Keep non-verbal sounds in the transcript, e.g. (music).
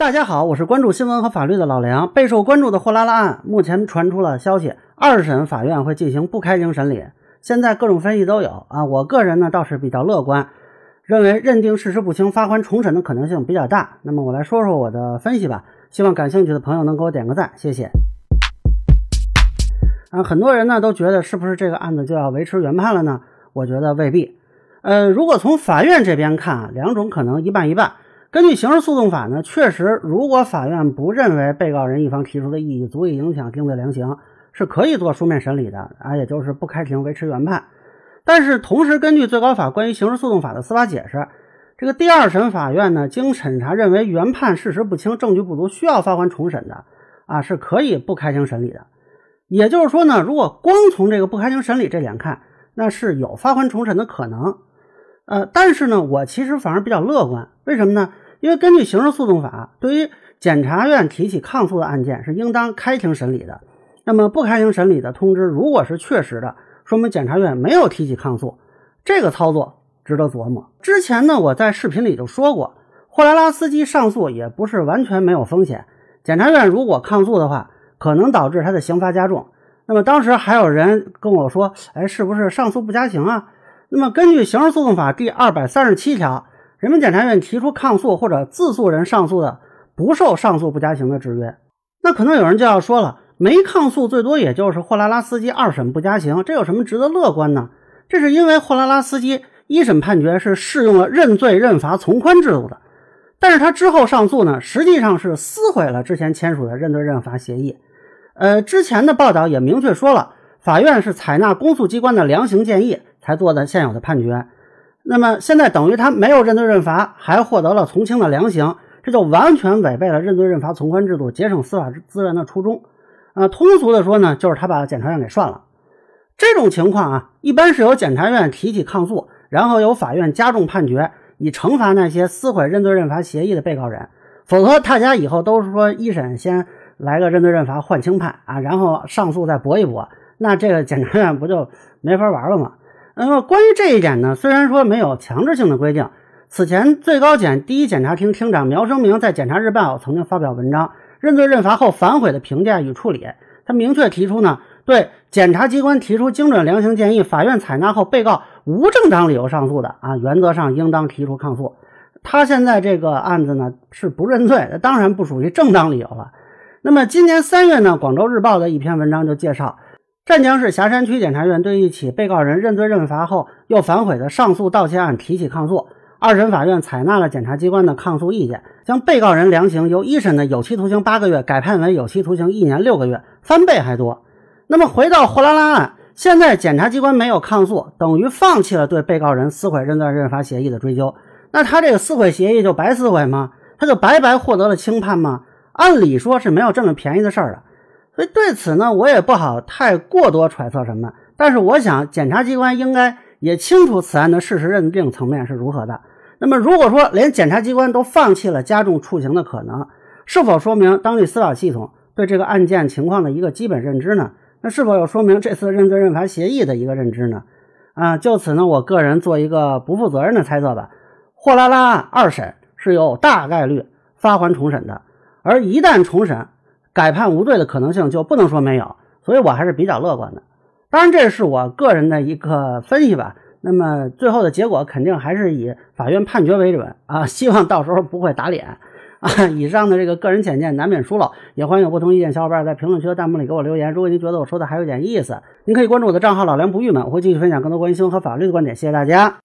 大家好，我是关注新闻和法律的老梁。备受关注的货拉拉案，目前传出了消息，二审法院会进行不开庭审理。现在各种分析都有啊，我个人呢倒是比较乐观，认为认定事实不清，发还重审的可能性比较大。那么我来说说我的分析吧，希望感兴趣的朋友能给我点个赞，谢谢。啊，很多人呢都觉得是不是这个案子就要维持原判了呢？我觉得未必。呃，如果从法院这边看，两种可能，一半一半。根据刑事诉讼法呢，确实，如果法院不认为被告人一方提出的异议足以影响定罪量刑，是可以做书面审理的啊，也就是不开庭维持原判。但是同时，根据最高法关于刑事诉讼法的司法解释，这个第二审法院呢，经审查认为原判事实不清、证据不足，需要发还重审的啊，是可以不开庭审理的。也就是说呢，如果光从这个不开庭审理这点看，那是有发还重审的可能。呃，但是呢，我其实反而比较乐观，为什么呢？因为根据刑事诉讼法，对于检察院提起抗诉的案件是应当开庭审理的。那么不开庭审理的通知，如果是确实的，说明检察院没有提起抗诉，这个操作值得琢磨。之前呢，我在视频里就说过，霍拉拉斯基上诉也不是完全没有风险。检察院如果抗诉的话，可能导致他的刑罚加重。那么当时还有人跟我说：“哎，是不是上诉不加刑啊？”那么，根据刑事诉讼法第二百三十七条，人民检察院提出抗诉或者自诉人上诉的，不受上诉不加刑的制约。那可能有人就要说了，没抗诉，最多也就是霍拉拉斯基二审不加刑，这有什么值得乐观呢？这是因为霍拉拉斯基一审判决是适用了认罪认罚从宽制度的，但是他之后上诉呢，实际上是撕毁了之前签署的认罪认罚协议。呃，之前的报道也明确说了，法院是采纳公诉机关的量刑建议。才做的现有的判决，那么现在等于他没有认罪认罚，还获得了从轻的量刑，这就完全违背了认罪认罚从宽制度节省司法资源的初衷。啊，通俗的说呢，就是他把检察院给涮了。这种情况啊，一般是由检察院提起抗诉，然后由法院加重判决，以惩罚那些撕毁认罪认罚协议的被告人。否则，大家以后都是说一审先来个认罪认罚换轻判啊，然后上诉再搏一搏，那这个检察院不就没法玩了吗？那么关于这一点呢，虽然说没有强制性的规定，此前最高检第一检察厅厅长苗生明在《检察日报》曾经发表文章，认罪认罚后反悔的评价与处理。他明确提出呢，对检察机关提出精准量刑建议，法院采纳后，被告无正当理由上诉的啊，原则上应当提出抗诉。他现在这个案子呢是不认罪，当然不属于正当理由了。那么今年三月呢，《广州日报》的一篇文章就介绍。湛江市霞山区检察院对一起被告人认罪认罚后又反悔的上诉盗窃案提起抗诉，二审法院采纳了检察机关的抗诉意见，将被告人量刑由一审的有期徒刑八个月改判为有期徒刑一年六个月，翻倍还多。那么回到货拉拉案，现在检察机关没有抗诉，等于放弃了对被告人撕毁认罪认罚协议的追究，那他这个撕毁协议就白撕毁吗？他就白白获得了轻判吗？按理说是没有这么便宜的事儿的。所以对此呢，我也不好太过多揣测什么。但是我想，检察机关应该也清楚此案的事实认定层面是如何的。那么，如果说连检察机关都放弃了加重处刑的可能，是否说明当地司法系统对这个案件情况的一个基本认知呢？那是否有说明这次认罪认罚协议的一个认知呢？啊，就此呢，我个人做一个不负责任的猜测吧。货拉拉案二审是有大概率发还重审的，而一旦重审，改判无罪的可能性就不能说没有，所以我还是比较乐观的。当然，这是我个人的一个分析吧。那么最后的结果肯定还是以法院判决为准啊，(laughs) 希望到时候不会打脸 (laughs) 啊。以上的这个个人浅见难免疏漏，也欢迎有不同意见小伙伴在评论区和弹幕里给我留言。如果您觉得我说的还有点意思，您可以关注我的账号老梁不郁闷，我会继续分享更多关于新闻和法律的观点。谢谢大家。